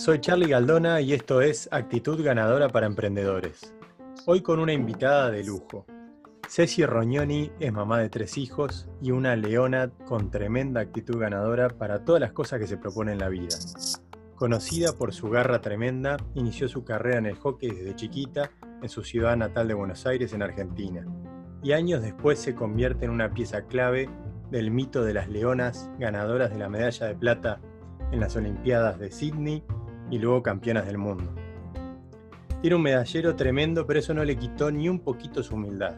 soy Charlie Galdona y esto es Actitud Ganadora para Emprendedores. Hoy con una invitada de lujo. Ceci Rognoni es mamá de tres hijos y una leona con tremenda actitud ganadora para todas las cosas que se propone en la vida. Conocida por su garra tremenda, inició su carrera en el hockey desde chiquita en su ciudad natal de Buenos Aires, en Argentina, y años después se convierte en una pieza clave del mito de las leonas ganadoras de la medalla de plata en las Olimpiadas de Sydney y luego campeonas del mundo. Tiene un medallero tremendo, pero eso no le quitó ni un poquito su humildad.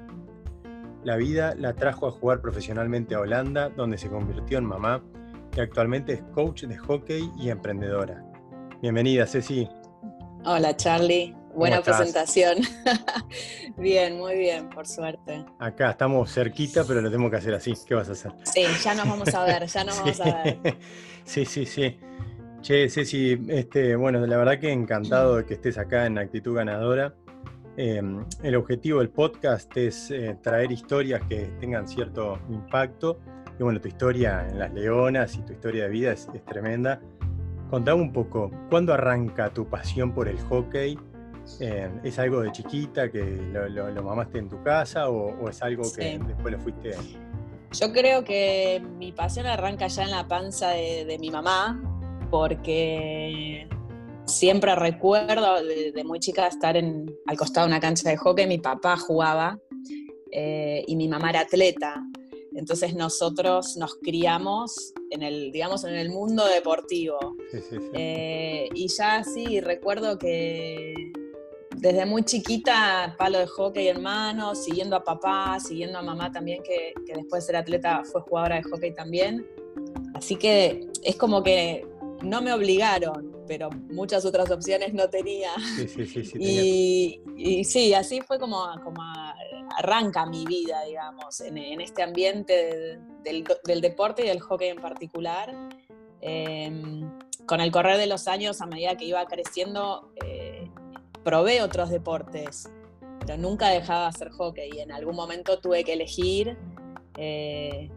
La vida la trajo a jugar profesionalmente a Holanda, donde se convirtió en mamá y actualmente es coach de hockey y emprendedora. Bienvenida, Ceci. Hola, Charlie. Buena presentación. bien, muy bien, por suerte. Acá estamos cerquita, pero lo tenemos que hacer así. ¿Qué vas a hacer? Sí, ya nos vamos a ver, ya nos vamos a ver. Sí, sí, sí. Che, Ceci, este, bueno, la verdad que encantado de que estés acá en Actitud Ganadora. Em, el objetivo del podcast es eh, traer historias que tengan cierto impacto. Y bueno, tu historia en Las Leonas y tu historia de vida es, tremenda. Contame un poco, ¿cuándo arranca tu pasión por el hockey? Em, ¿Es algo de chiquita que lo, mamaste en tu casa o, es algo que después lo fuiste? Yo creo que mi pasión arranca ya en la panza de mi mamá, porque siempre recuerdo de, muy chica estar en, al costado de una cancha de hockey, mi papá jugaba eh, y mi mamá era atleta. Entonces nosotros nos criamos en el, digamos, en el mundo deportivo. Eh, y ya sí, recuerdo que desde muy chiquita, palo de hockey en mano, siguiendo a papá, siguiendo a mamá también, que, que después de ser atleta fue jugadora de hockey también. Así que es como que no me obligaron, pero muchas otras opciones no tenía. Sí, sí, sí, sí y, sí, así fue como, como arranca mi vida, digamos, en, este ambiente del, deporte y del hockey en particular. Em, con el correr de los años, a medida que iba creciendo, eh, probé otros deportes, pero nunca dejaba de hacer hockey y en algún momento tuve que elegir. Eh,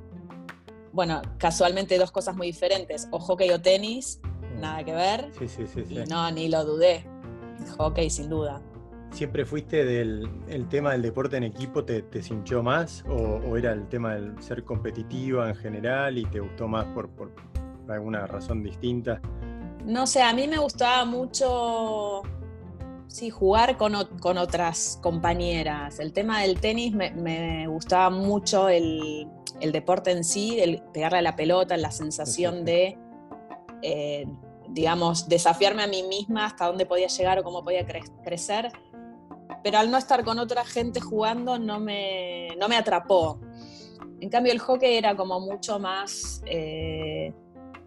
bueno, casualmente dos cosas muy diferentes, o hockey o tenis, mm. nada que ver. Sí, sí, sí. Y no, ni lo dudé. Hockey sin duda. ¿Siempre fuiste del el tema del deporte en equipo, te, te cinchó más? O, era el tema del ser competitiva en general y te gustó más por, por alguna razón distinta? No sé, a mí me gustaba mucho sí, jugar con, con, otras compañeras. El tema del tenis me, me gustaba mucho el, el deporte en sí, el pegarle a la pelota, la sensación de, eh, digamos, desafiarme a mí misma hasta dónde podía llegar o cómo podía crecer. Pero al no estar con otra gente jugando no me, no me atrapó. En cambio el hockey era como mucho más eh,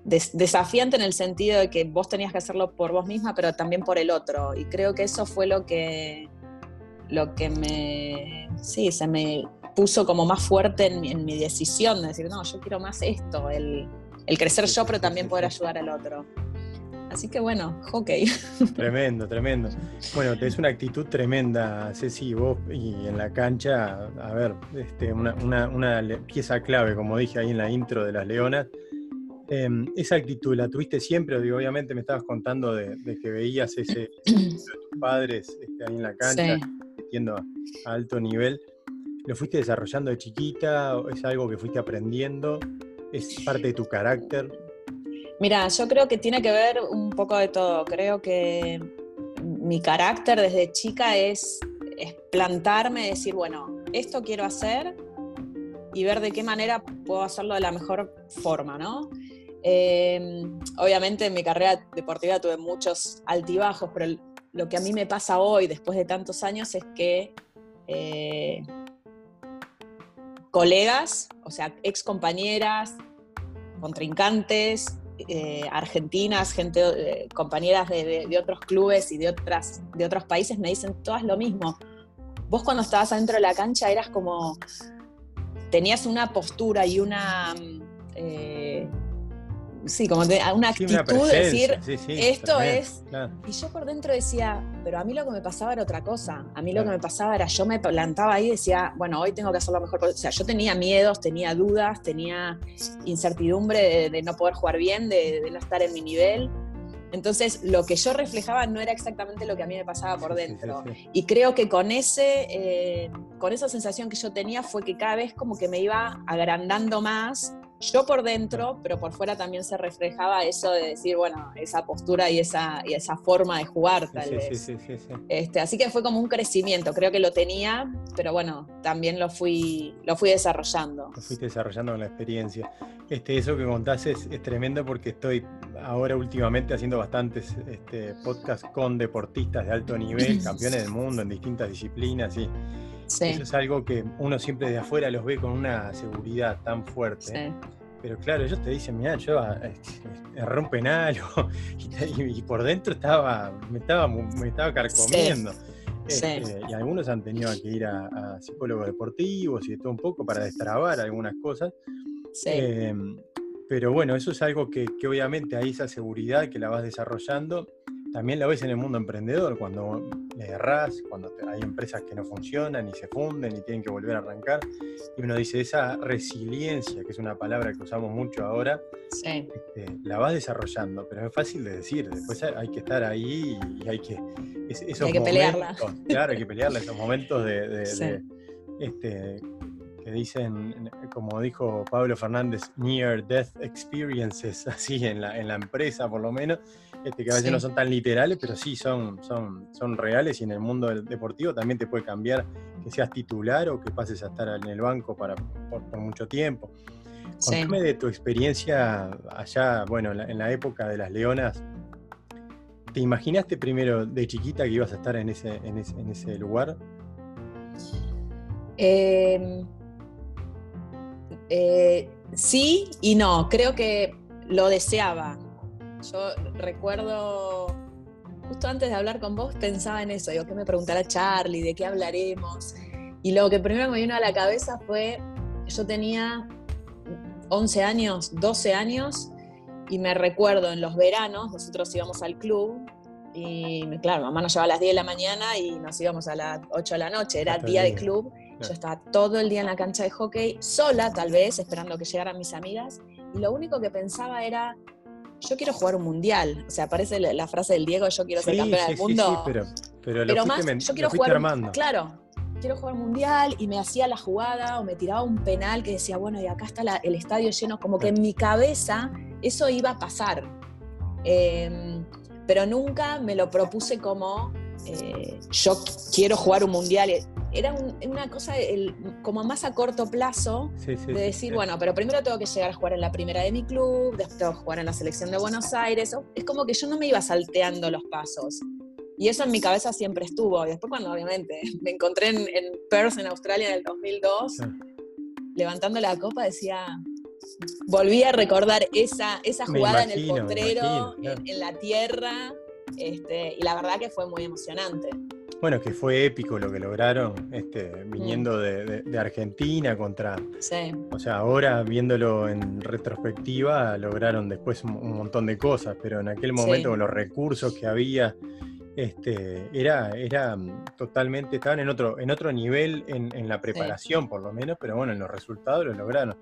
desafiante en el sentido de que vos tenías que hacerlo por vos misma, pero también por el otro. Y creo que eso fue lo que, lo que me, sí, se me puso como más fuerte en mi, decisión de decir, no, yo quiero más esto, el, crecer yo, pero también poder ayudar al otro. Así que bueno, hockey. Tremendo, tremendo. Bueno, tenés una actitud tremenda, Ceci, vos y en la cancha, a ver, este, una, pieza clave, como dije ahí en la intro de las Leonas. Em, esa actitud, ¿la tuviste siempre? Digo, obviamente me estabas contando de, que veías ese de tus padres este, ahí en la cancha, sí. a alto nivel. ¿Lo fuiste desarrollando de chiquita? ¿Es algo que fuiste aprendiendo? ¿Es parte de tu carácter? Mira, yo creo que tiene que ver un poco de todo. Creo que mi carácter desde chica es, plantarme, decir, bueno, esto quiero hacer y ver de qué manera puedo hacerlo de la mejor forma, ¿no? Em, obviamente en mi carrera deportiva tuve muchos altibajos, pero lo que a mí me pasa hoy, después de tantos años, es que eh, colegas, o sea, ex compañeras, contrincantes, eh, argentinas, gente, eh, compañeras de, otros clubes y de, otras, de otros países me dicen todas lo mismo. Vos cuando estabas adentro de la cancha eras como, tenías una postura y una... Mm, eh, sí, como una actitud de decir, esto es... Y yo por dentro decía, pero a mí lo que me pasaba era otra cosa. A mí lo que me pasaba era, yo me plantaba ahí y decía, bueno, hoy tengo que hacer lo mejor. O sea, yo tenía miedos, tenía dudas, tenía incertidumbre de, no poder jugar bien, de, no estar en mi nivel. Entonces, lo que yo reflejaba no era exactamente lo que a mí me pasaba por dentro. Y creo que con, ese, eh, con esa sensación que yo tenía fue que cada vez como que me iba agrandando más yo por dentro, pero por fuera también se reflejaba eso de decir, bueno, esa postura y esa, y esa forma de jugar, tal vez. Sí, sí, sí, este, así que fue como un crecimiento, creo que lo tenía, pero bueno, también lo fui, lo fui desarrollando. Lo fuiste desarrollando con la experiencia. Este, eso que contás es, tremendo porque estoy ahora últimamente haciendo bastantes este, podcasts con deportistas de alto nivel, campeones del mundo en distintas disciplinas y eso es algo que uno siempre de afuera los ve con una seguridad tan fuerte. Pero claro, ellos te dicen, mira, yo erré un penal y, por dentro estaba, me estaba, me estaba carcomiendo. Este, y algunos han tenido que ir a, psicólogos deportivos y de todo un poco para destrabar algunas cosas. Em, pero bueno, eso es algo que, que obviamente hay esa seguridad que la vas desarrollando también lo ves en el mundo emprendedor, cuando le errás, cuando hay empresas que no funcionan y se funden y tienen que volver a arrancar. Y uno dice, esa resiliencia, que es una palabra que usamos mucho ahora, este, la vas desarrollando, pero es fácil de decir. Después hay que estar ahí y hay que. hay que pelearla. Claro, hay que pelearla, esos momentos de, este, que dicen, como dijo Pablo Fernández, near death experiences, así en la, en la empresa por lo menos, este, que a veces no son tan literales, pero sí son, son, son reales y en el mundo deportivo también te puede cambiar que seas titular o que pases a estar en el banco para, por, mucho tiempo. Contame de tu experiencia allá, bueno, en la, época de las Leonas. ¿Te imaginaste primero de chiquita que ibas a estar en ese, en ese, lugar? Em, eh, sí y no, creo que lo deseaba. Yo recuerdo, justo antes de hablar con vos, pensaba en eso, digo, ¿qué me preguntará Charlie? ¿De qué hablaremos? Y lo que primero me vino a la cabeza fue, yo tenía 11 años, 12 años, y me recuerdo en los veranos, nosotros íbamos al club, y claro, mamá nos llevaba a las 10 de la mañana y nos íbamos a las 8 de la noche, era día de club, yo estaba todo el día en la cancha de hockey, sola tal vez, esperando que llegaran mis amigas, y lo único que pensaba era, yo quiero jugar un mundial. O sea, aparece la, frase del Diego, yo quiero ser campeona del mundo. Sí, pero, pero, más, yo quiero jugar, armando. claro, quiero jugar mundial y me hacía la jugada o me tiraba un penal que decía, bueno, y acá está el estadio lleno, como que en mi cabeza eso iba a pasar. Em, pero nunca me lo propuse como eh, yo quiero jugar un mundial era una cosa como más a corto plazo de decir, bueno, pero primero tengo que llegar a jugar en la primera de mi club, después tengo que jugar en la selección de Buenos Aires. Es como que yo no me iba salteando los pasos. Y eso en mi cabeza siempre estuvo. Y después cuando obviamente me encontré en, Perth, en Australia, en el 2002, levantando la copa, decía, volví a recordar esa, esa jugada en el potrero, en, la tierra, este, y la verdad que fue muy emocionante. Bueno, que fue épico lo que lograron, este, viniendo de, Argentina contra. Sí. O sea, ahora viéndolo en retrospectiva, lograron después un, montón de cosas, pero en aquel momento con los recursos que había, este, era, era totalmente, estaban en otro, en otro nivel en, la preparación, por lo menos, pero bueno, en los resultados lo lograron.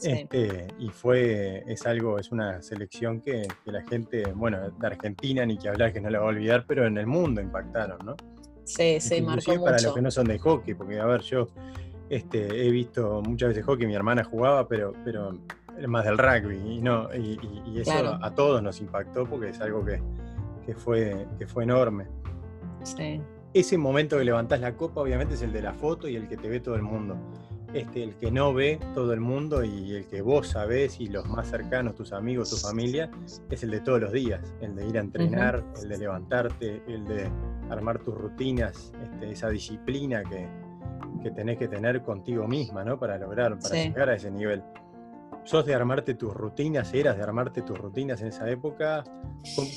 Este, y fue, es algo, es una selección que, que, la gente, bueno, de Argentina, ni que hablar que no la va a olvidar, pero en el mundo impactaron, ¿no? Sí, sí, marcó mucho. para los que no son de hockey, porque a ver, yo este, he visto muchas veces hockey, mi hermana jugaba, pero, pero más del rugby, y no, y, eso a todos nos impactó porque es algo que, fue, que fue enorme. Sí. Ese momento que levantás la copa, obviamente, es el de la foto y el que te ve todo el mundo. Este, el que no ve todo el mundo y el que vos sabés y los más cercanos, tus amigos, tu familia, es el de todos los días, el de ir a entrenar, el de levantarte, el de armar tus rutinas, este, esa disciplina que, tenés que tener contigo misma, ¿no? Para lograr, para llegar a ese nivel. ¿Sos de armarte tus rutinas? ¿Eras de armarte tus rutinas en esa época?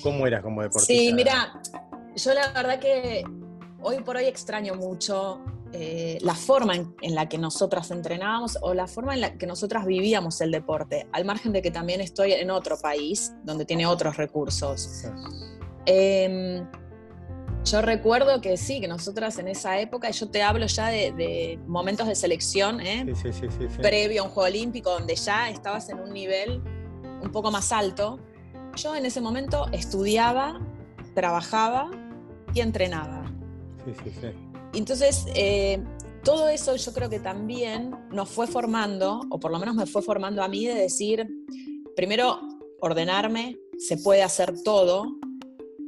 ¿Cómo, eras como deportista? Sí, mira, yo la verdad que hoy por hoy extraño mucho eh, la forma en, la que nosotras entrenábamos o la forma en la que nosotras vivíamos el deporte, al margen de que también estoy en otro país donde tiene otros recursos. Yo recuerdo que sí, que nosotras en esa época, yo te hablo ya de, momentos de selección, ¿eh? previo a un Juego Olímpico, donde ya estabas en un nivel un poco más alto. yo en ese momento estudiaba, trabajaba y entrenaba. Sí, sí, sí. Entonces, eh, todo eso yo creo que también nos fue formando, o por lo menos me fue formando a mí de decir, primero, ordenarme, se puede hacer todo,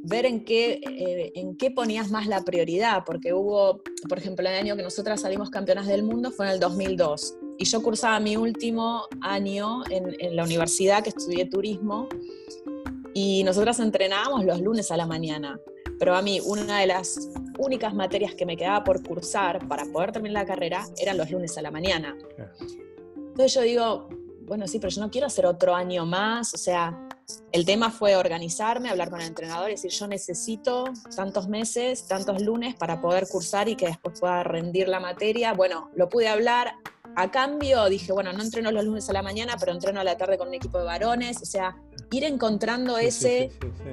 ver en qué, eh, en qué ponías más la prioridad, porque hubo, por ejemplo, el año que nosotras salimos campeonas del mundo fue en el 2002, y yo cursaba mi último año en, en la universidad que estudié turismo, y nosotras entrenábamos los lunes a la mañana, pero a mí una de las únicas materias que me quedaba por cursar para poder terminar la carrera eran los lunes a la mañana. Entonces yo digo, bueno, sí, pero yo no quiero hacer otro año más, o sea, el tema fue organizarme, hablar con el entrenador y decir, yo necesito tantos meses, tantos lunes para poder cursar y que después pueda rendir la materia. Bueno, lo pude hablar. A cambio dije, bueno, no entreno los lunes a la mañana, pero entreno a la tarde con un equipo de varones. O sea, ir encontrando ese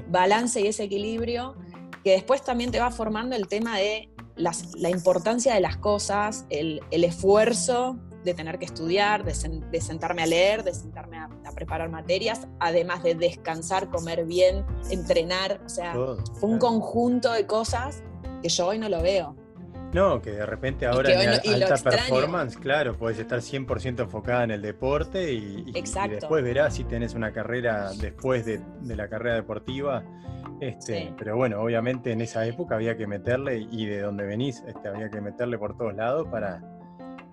balance y ese equilibrio que después también te va formando el tema de la importancia de las cosas, el, esfuerzo de tener que estudiar, de, sentarme a leer, de sentarme a, preparar materias, además de descansar, comer bien, entrenar. O sea, fue un conjunto de cosas que yo hoy no lo veo. No, que de repente ahora en alta performance, claro, puedes estar 100% enfocada en el deporte y, después verás si tenés una carrera después de, la carrera deportiva. Este, Pero bueno, obviamente en esa época había que meterle y de donde venís este, había que meterle por todos lados para...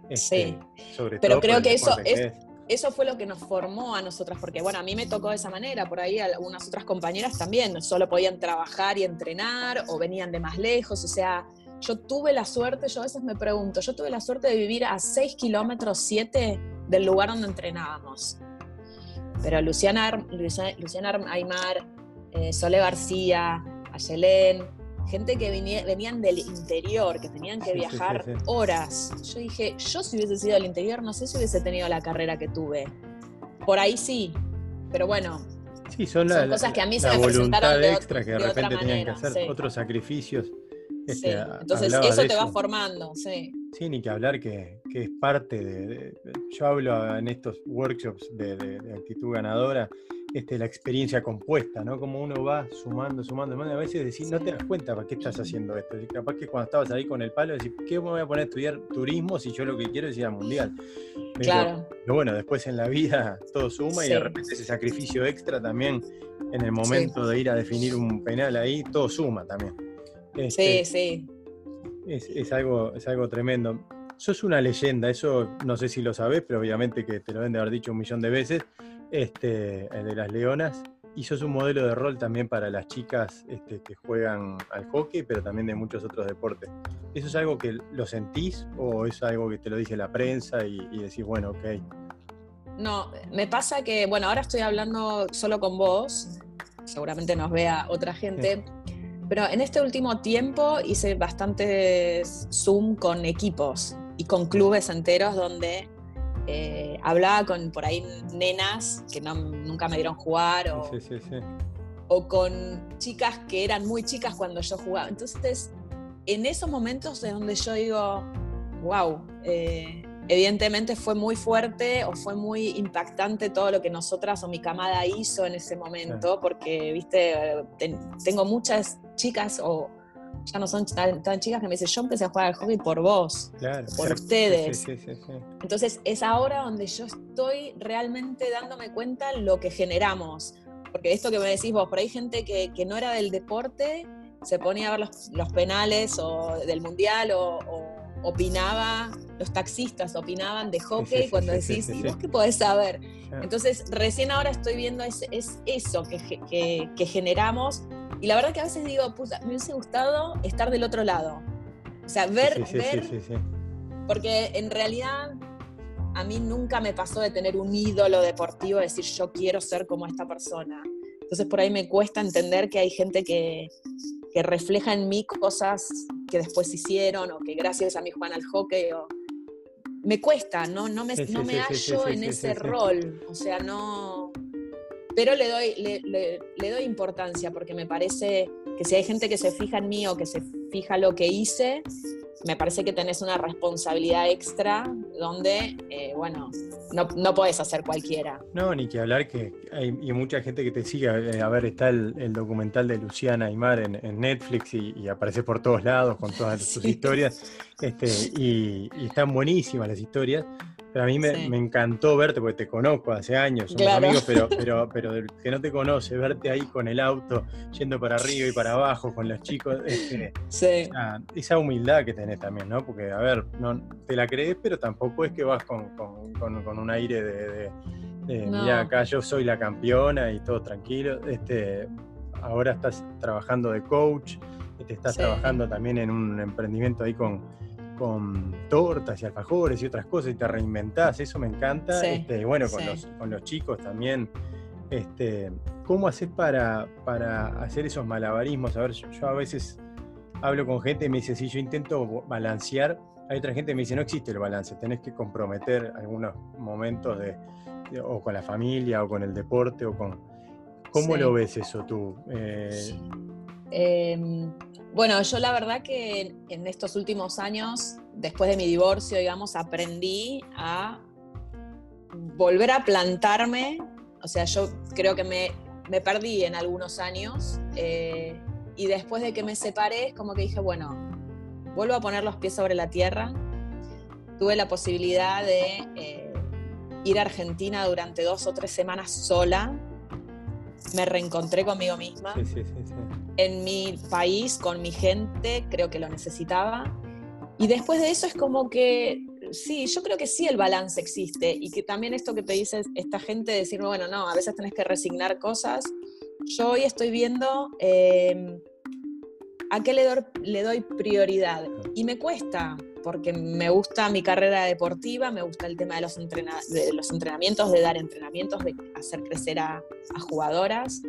Este, sí, sobre pero creo que eso es, eso fue lo que nos formó a nosotras, porque bueno, a mí me tocó de esa manera, por ahí algunas otras compañeras también, solo podían trabajar y entrenar o venían de más lejos, o sea, yo tuve la suerte, yo a veces me pregunto, yo tuve la suerte de vivir a 6 kilómetros 7 del lugar donde entrenábamos. Pero Luciana, Luciana, Aymar, eh, Sole García, Ayelén, gente que venían del interior, que tenían que viajar horas. Yo dije, yo si hubiese sido del interior, no sé si hubiese tenido la carrera que tuve. Por ahí sí, pero bueno. Sí, son, cosas que a mí se me presentaron de, extra que de, repente tenían que hacer otros sacrificios este, Entonces eso te va formando, sí. Sí, ni que hablar que, es parte de, Yo hablo en estos workshops de, actitud ganadora, este, la experiencia compuesta, ¿no? Como uno va sumando, sumando, a veces decís, no te das cuenta para qué estás haciendo esto. Y capaz que cuando estabas ahí con el palo, decís, ¿qué me voy a poner a estudiar turismo si yo lo que quiero es ir al mundial? claro. Pero bueno, después en la vida todo suma y de repente ese sacrificio extra también en el momento de ir a definir un penal ahí, todo suma también sí, este, sí. Es, algo, es algo tremendo. Sos una leyenda, eso no sé si lo sabés, pero obviamente que te lo deben de haber dicho un millón de veces, este, de las leonas. Y sos un modelo de rol también para las chicas este, que juegan al hockey, pero también de muchos otros deportes. ¿Eso es algo que lo sentís o es algo que te lo dice la prensa y, y decís, bueno, ok? No, me pasa que, bueno, ahora estoy hablando solo con vos, seguramente nos vea otra gente, pero en este último tiempo hice bastantes Zoom con equipos y con clubes enteros donde eh, hablaba con por ahí nenas que no, nunca me dieron jugar o, o con chicas que eran muy chicas cuando yo jugaba. Entonces, en esos momentos es donde yo digo, wow, eh, evidentemente fue muy fuerte o fue muy impactante todo lo que nosotras o mi camada hizo en ese momento, porque, viste, tengo muchas chicas o ya no son tan, chicas que me dicen, yo empecé a jugar al hockey por vos, por ustedes. Entonces es ahora donde yo estoy realmente dándome cuenta lo que generamos. Porque esto que me decís vos, por ahí gente que, que no era del deporte, se ponía a ver los, penales o del mundial o opinaba, los taxistas opinaban de hockey cuando decís, ¿y vos qué podés saber? Entonces, recién ahora estoy viendo es, es eso que, que, generamos. Y la verdad que a veces digo, puta, me hubiese gustado estar del otro lado. O sea, ver, ver. Porque en realidad a mí nunca me pasó de tener un ídolo deportivo, decir yo quiero ser como esta persona. Entonces por ahí me cuesta entender que hay gente que, que refleja en mí cosas que después hicieron o que gracias a mí juegan al hockey o me cuesta, no, no me, no me hallo en ese rol, o sea, no... Pero le doy, le, doy importancia porque me parece que si hay gente que se fija en mí o que se fija lo que hice, me parece que tenés una responsabilidad extra donde, eh, bueno, no, no podés hacer cualquiera. No, ni que hablar que hay mucha gente que te sigue. Eh, a ver, está el, documental de Luciana Aymar en, en Netflix y, aparece por todos lados con todas sus historias. Este, y, y están buenísimas las historias. Pero a mí me, encantó verte, porque te conozco hace años, somos amigos, pero, pero, pero que no te conoce, verte ahí con el auto, yendo para arriba y para abajo, con los chicos, este, esa humildad que tenés también, ¿no? Porque, a ver, no, te la crees, pero tampoco es que vas con, un aire de, mira, acá yo soy la campeona y todo tranquilo. Este, ahora estás trabajando de coach, te estás trabajando también en un emprendimiento ahí con con tortas y alfajores y otras cosas y te reinventás, eso me encanta. Este, y bueno, con, los, con los chicos también. Este, ¿Cómo haces para, para hacer esos malabarismos? A ver, yo, a veces hablo con gente y me dice, sí, yo intento balancear. Hay otra gente que me dice, no existe el balance, tenés que comprometer algunos momentos de, o con la familia o con el deporte o con... ¿Cómo lo ves eso tú? Eh, em, bueno, yo la verdad que en estos últimos años, después de mi divorcio, digamos, aprendí a volver a plantarme. O sea, yo creo que me, perdí en algunos años eh, y después de que me separé, es como que dije, bueno, vuelvo a poner los pies sobre la tierra. Tuve la posibilidad de eh, ir a Argentina durante dos o tres semanas sola. Me reencontré conmigo misma. Sí, sí, sí, en mi país, con mi gente, creo que lo necesitaba. Y después de eso es como que, sí, yo creo que sí el balance existe y que también esto que te dice esta gente, decirme, bueno, no, a veces tenés que resignar cosas. Yo hoy estoy viendo em, a qué le doy, le doy prioridad y me cuesta, porque me gusta mi carrera deportiva, me gusta el tema de los, de los entrenamientos, de dar entrenamientos, de hacer crecer a, a jugadoras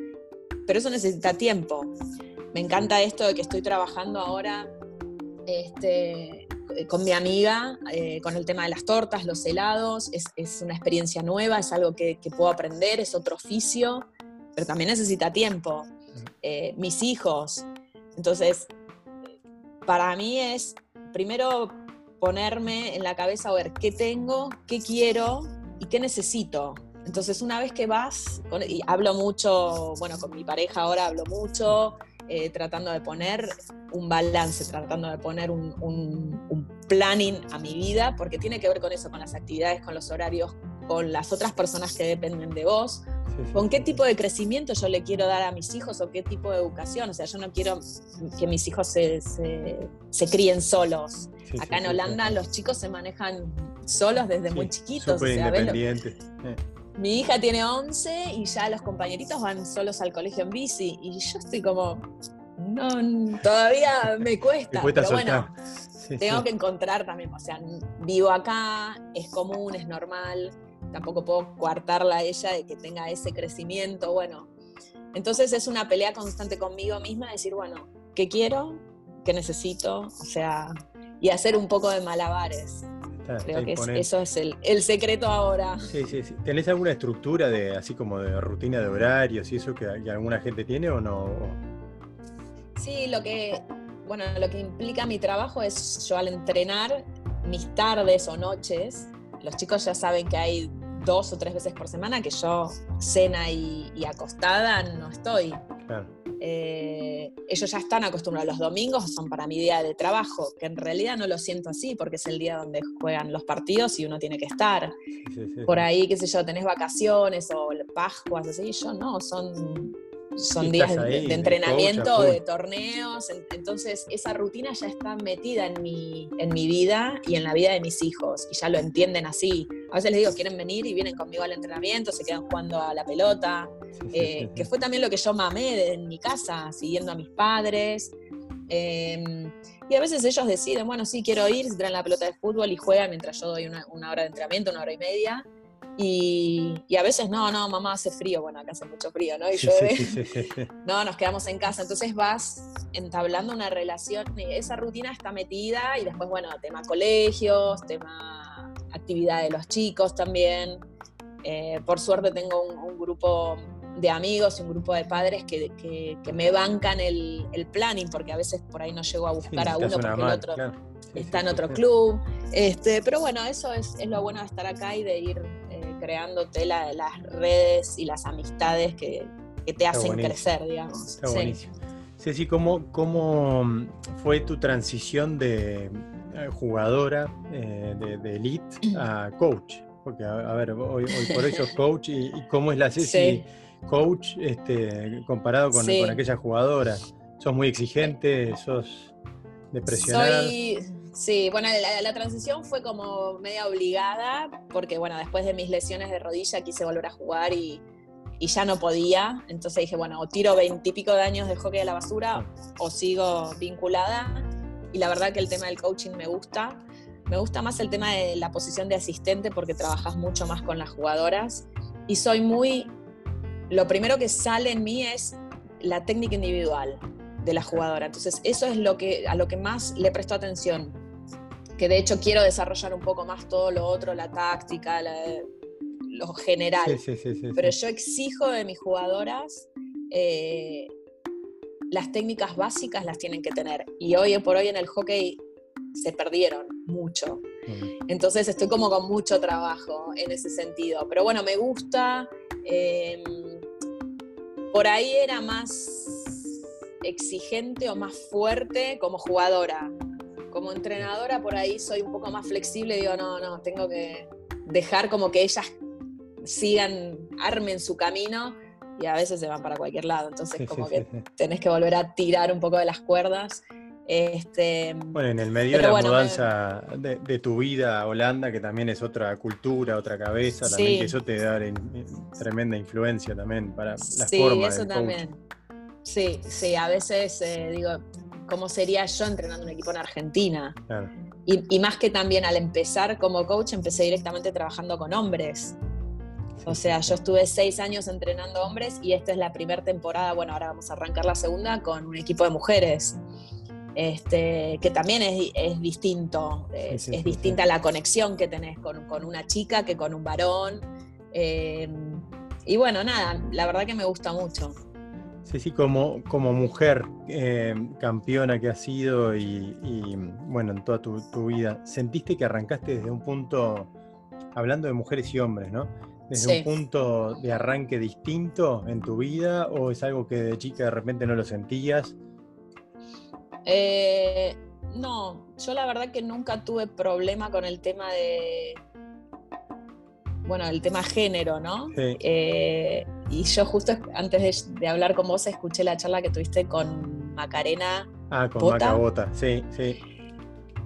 pero eso necesita tiempo. Me encanta esto de que estoy trabajando ahora este, con mi amiga, eh, con el tema de las tortas, los helados, es, una experiencia nueva, es algo que, puedo aprender, es otro oficio, pero también necesita tiempo. Eh, mis hijos. Entonces, para mí es primero ponerme en la cabeza a ver qué tengo, qué quiero y qué necesito. Entonces, una vez que vas, y hablo mucho, bueno, con mi pareja ahora hablo mucho, eh, tratando de poner un balance, tratando de poner un, planning a mi vida, porque tiene que ver con eso, con las actividades, con los horarios, con las otras personas que dependen de vos, con qué tipo de crecimiento yo le quiero dar a mis hijos o qué tipo de educación. O sea, yo no quiero que mis hijos se, se, críen solos. Acá en Holanda los chicos se manejan solos desde muy chiquitos. Súper independientes. Mi hija tiene 11 y ya los compañeritos van solos al colegio en bici y yo estoy como, no, todavía me cuesta. pero bueno, tengo que encontrar también, o sea, vivo acá, es común, es normal, tampoco puedo coartarla a ella de que tenga ese crecimiento, bueno. Entonces es una pelea constante conmigo misma, decir, bueno, ¿qué quiero? ¿Qué necesito? O sea, y hacer un poco de malabares. Creo que eso es el, secreto ahora. Sí, sí, sí. ¿Tenés alguna estructura de así como de rutina de horarios y eso que, alguna gente tiene o no? Sí, lo que, bueno, lo que implica mi trabajo es yo al entrenar mis tardes o noches, los chicos ya saben que hay dos o tres veces por semana que yo cena y, y acostada no estoy. Claro. Eh, ellos ya están acostumbrados. Los domingos son para mi día de trabajo, que en realidad no lo siento así porque es el día donde juegan los partidos y uno tiene que estar. Por ahí, qué sé yo, tenés vacaciones o Pascuas, así. Yo no, son son días de, entrenamiento, de, torneos, entonces esa rutina ya está metida en mi, en mi vida y en la vida de mis hijos, y ya lo entienden así. A veces les digo, quieren venir y vienen conmigo al entrenamiento, se quedan jugando a la pelota, eh, que fue también lo que yo mamé en mi casa, siguiendo a mis padres. Em, y a veces ellos deciden, bueno, sí, quiero ir, se traen la pelota de fútbol y juegan mientras yo doy una, una hora de entrenamiento, una hora y media. Y, a veces, no, no, mamá hace frío, bueno, acá hace mucho frío, ¿no? Y llueve. no, nos quedamos en casa. Entonces vas entablando una relación, esa rutina está metida y después, bueno, tema colegios, tema actividad de los chicos también. Eh, por suerte tengo un, grupo de amigos, un grupo de padres que, me bancan el, planning, porque a veces por ahí no llego a buscar a uno porque el otro está en otro club. Este, pero bueno, eso es, lo bueno de estar acá y de ir creándote las redes y las amistades que, te hacen crecer, digamos. Está buenísimo. Ceci, ¿cómo, ¿cómo fue tu transición de eh, jugadora eh, de, elite a coach? Porque, a, ver, hoy, por hoy sos coach y, cómo es la Ceci coach este, comparado con, aquella jugadora. ¿Sos muy exigente? ¿Sos de presionar? Sí, bueno, la, transición fue como media obligada porque, bueno, después de mis lesiones de rodilla quise volver a jugar y, y ya no podía. Entonces dije, bueno, o tiro veintipico de años de hockey a la basura o sigo vinculada. Y la verdad que el tema del coaching me gusta. Me gusta más el tema de la posición de asistente porque trabajas mucho más con las jugadoras y soy muy... Lo primero que sale en mí es la técnica individual de la jugadora. Entonces eso es lo que, a lo que más le presto atención, que de hecho quiero desarrollar un poco más todo lo otro, la táctica, lo general. Pero yo exijo de mis jugadoras eh, las técnicas básicas las tienen que tener. Y hoy por hoy en el hockey se perdieron mucho. Entonces estoy como con mucho trabajo en ese sentido. Pero bueno, me gusta. Em, por ahí era más exigente o más fuerte como jugadora. Como entrenadora por ahí soy un poco más flexible, digo, no, no, tengo que dejar como que ellas sigan, armen su camino y a veces se van para cualquier lado. Entonces, como que tenés que volver a tirar un poco de las cuerdas este, bueno, en el medio de la mudanza de, tu vida a Holanda, que también es otra cultura, otra cabeza, también que eso te da tremenda influencia también para la sí, eso también. Sí, sí, a veces eh, digo, ¿cómo sería yo entrenando un equipo en Argentina? Y, más que también al empezar como coach, empecé directamente trabajando con hombres. O sea, yo estuve seis años entrenando hombres y esta es la primera temporada, bueno, ahora vamos a arrancar la segunda con un equipo de mujeres este, que también es, distinto, es, distinta la conexión que tenés con, una chica que con un varón. Eh, y bueno, nada, la verdad que me gusta mucho. Sí, sí, como, como mujer eh, campeona que has sido y, bueno, en toda tu, vida, ¿sentiste que arrancaste desde un punto, hablando de mujeres y hombres, ¿no? Desde un punto de arranque distinto en tu vida o es algo que de chica de repente no lo sentías eh, no, yo la verdad que nunca tuve problema con el tema de, bueno, el tema género, ¿no? Eh, y yo justo antes de, hablar con vos escuché la charla que tuviste con Macarena. Ah, con Macabota, sí, sí.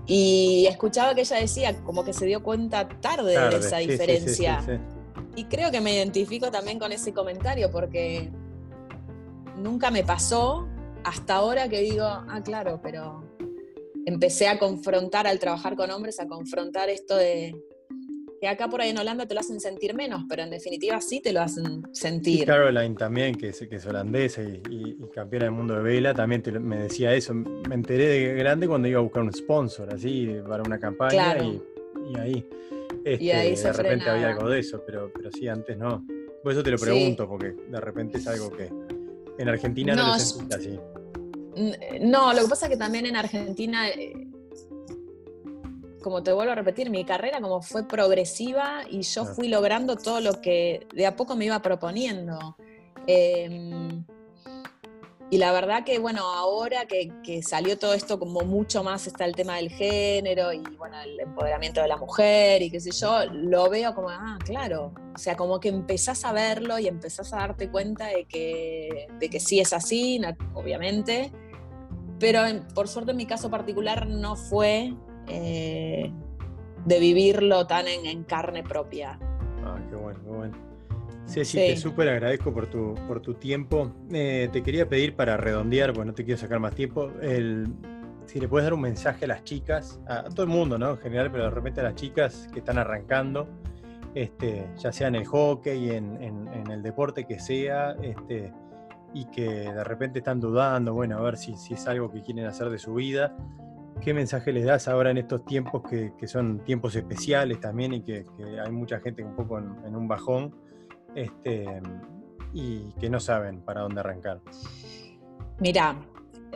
Y escuchaba que ella decía como que se dio cuenta tarde, de esa diferencia. y creo que me identifico también con ese comentario porque nunca me pasó hasta ahora que digo, ah, claro, pero empecé a confrontar al trabajar con hombres, a confrontar esto de que acá por ahí en Holanda te lo hacen sentir menos, pero en definitiva sí te lo hacen sentir. Caroline también, que es, que es holandesa y, campeona del mundo de vela, también me decía eso. Me enteré de grande cuando iba a buscar un sponsor, así, para una campaña y, ahí. Este, de repente había algo de eso, pero, pero sí, antes no. Por eso te lo pregunto, porque de repente es algo que, en Argentina no, lo sentís así. No, lo que pasa es que también en Argentina, eh, como te vuelvo a repetir, mi carrera como fue progresiva y yo fui logrando todo lo que de a poco me iba proponiendo. Em, y la verdad que, bueno, ahora que, salió todo esto como mucho más está el tema del género y, bueno, el empoderamiento de la mujer y qué sé yo, lo veo como, ah, claro. O sea, como que empezás a verlo y empezás a darte cuenta de que, de que sí es así, obviamente. Pero por suerte en mi caso particular no fue eh, de vivirlo tan en carne propia. Ah, qué bueno, qué bueno. Ceci, te súper agradezco por tu, por tu tiempo. Eh, te quería pedir para redondear, pues no te quiero sacar más tiempo, si le puedes dar un mensaje a las chicas, a, todo el mundo, ¿no? En general, pero de repente a las chicas que están arrancando, este, ya sea en el hockey, en, en, el deporte que sea, este, y que de repente están dudando, bueno, a ver si, si, es algo que quieren hacer de su vida. ¿Qué mensaje les das ahora en estos tiempos que, que son tiempos especiales también y que, que, hay mucha gente un poco en, en un bajón? Este, y que no saben para dónde arrancar? Mira,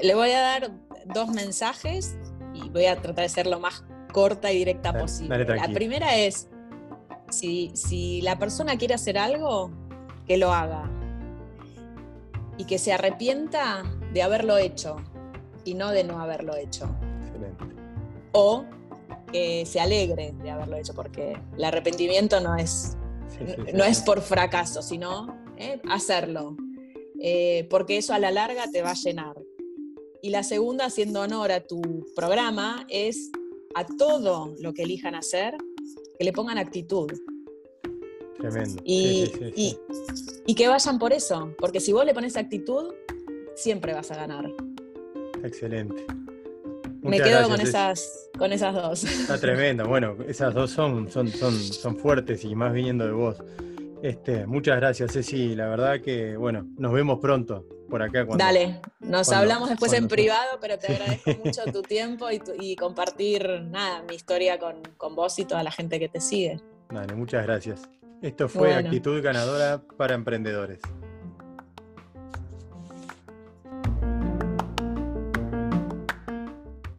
le voy a dar dos mensajes y voy a tratar de ser lo más corta y directa posible. la primera es, si, si la persona quiere hacer algo, que lo haga y que se arrepienta de haberlo hecho y no de no haberlo hecho. O que se alegre de haberlo hecho, porque el arrepentimiento no es, no es por fracaso, sino eh, hacerlo, eh, porque eso a la larga te va a llenar. Y la segunda, haciendo honor a tu programa, es a todo lo que elijan hacer, que le pongan actitud. Tremendo. Y, y, que vayan por eso, porque si vos le pones actitud, siempre vas a ganar. Excelente. Me quedo con, esas, con esas dos. Está tremendo. Bueno, esas dos son, son, son, son fuertes y más viniendo de vos. Este, muchas gracias, Ceci. La verdad que, bueno, nos vemos pronto por acá. Dale, nos hablamos después en privado, pero te agradezco mucho tu tiempo y, compartir, nada, mi historia con, con, vos y toda la gente que te sigue. Dale, muchas gracias. Esto fue Actitud Ganadora para Emprendedores.